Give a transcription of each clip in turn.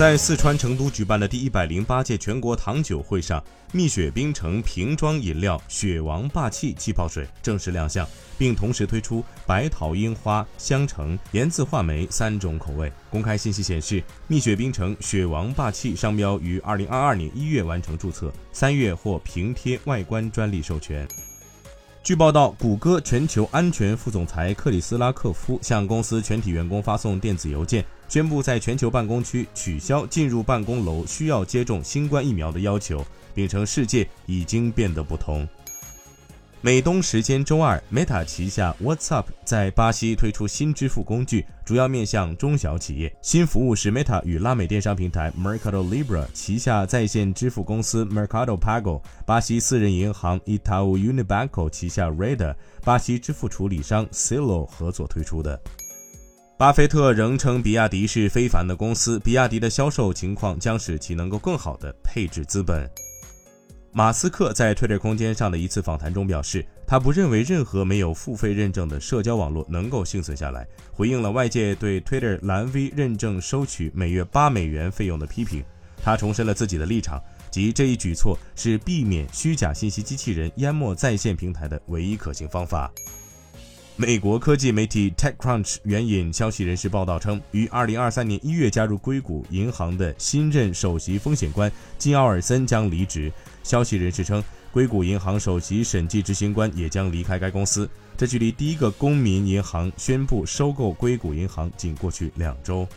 在四川成都举办的第一百零八届全国糖酒会上，蜜雪冰城瓶装饮料“雪王霸气”气泡水正式亮相，并同时推出白桃樱花、香橙、盐渍话梅三种口味。公开信息显示，蜜雪冰城“雪王霸气”商标于二零二二年一月完成注册，三月获平贴外观专利授权。据报道，谷歌全球安全副总裁克里斯拉克夫向公司全体员工发送电子邮件，宣布在全球办公区取消进入办公楼需要接种新冠疫苗的要求，并称世界已经变得不同。美东时间周二，Meta 旗下 WhatsApp 在巴西推出新支付工具，主要面向中小企业。新服务是 Meta 与拉美电商平台 Mercado Libre 旗下在线支付公司 Mercado Pago、巴西私人银行 Itaú Unibanco 旗下 Reda、巴西支付处理商 Silo 合作推出的。巴菲特仍称比亚迪是非凡的公司，比亚迪的销售情况将使其能够更好地配置资本。马斯克在 Twitter 空间上的一次访谈中表示，他不认为任何没有付费认证的社交网络能够幸存下来，回应了外界对 Twitter 蓝 V 认证收取每月八美元费用的批评。他重申了自己的立场，即这一举措是避免虚假信息机器人淹没在线平台的唯一可行方法。美国科技媒体 TechCrunch 援引消息人士报道称，于2023年1月加入硅谷银行的新任首席风险官金奥尔森将离职。消息人士称，硅谷银行首席审计执行官也将离开该公司。这距离第一个公民银行宣布收购硅谷银行仅过去两周。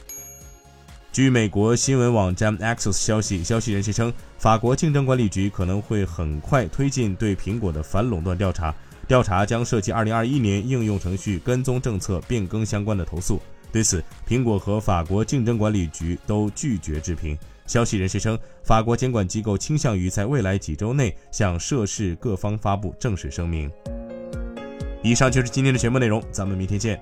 据美国新闻网站 Axios 消息，消息人士称，法国竞争管理局可能会很快推进对苹果的反垄断调查。调查将涉及2021年应用程序跟踪政策变更相关的投诉。对此，苹果和法国竞争管理局都拒绝置评。消息人士称，法国监管机构倾向于在未来几周内向涉事各方发布正式声明。以上就是今天的全部内容，咱们明天见。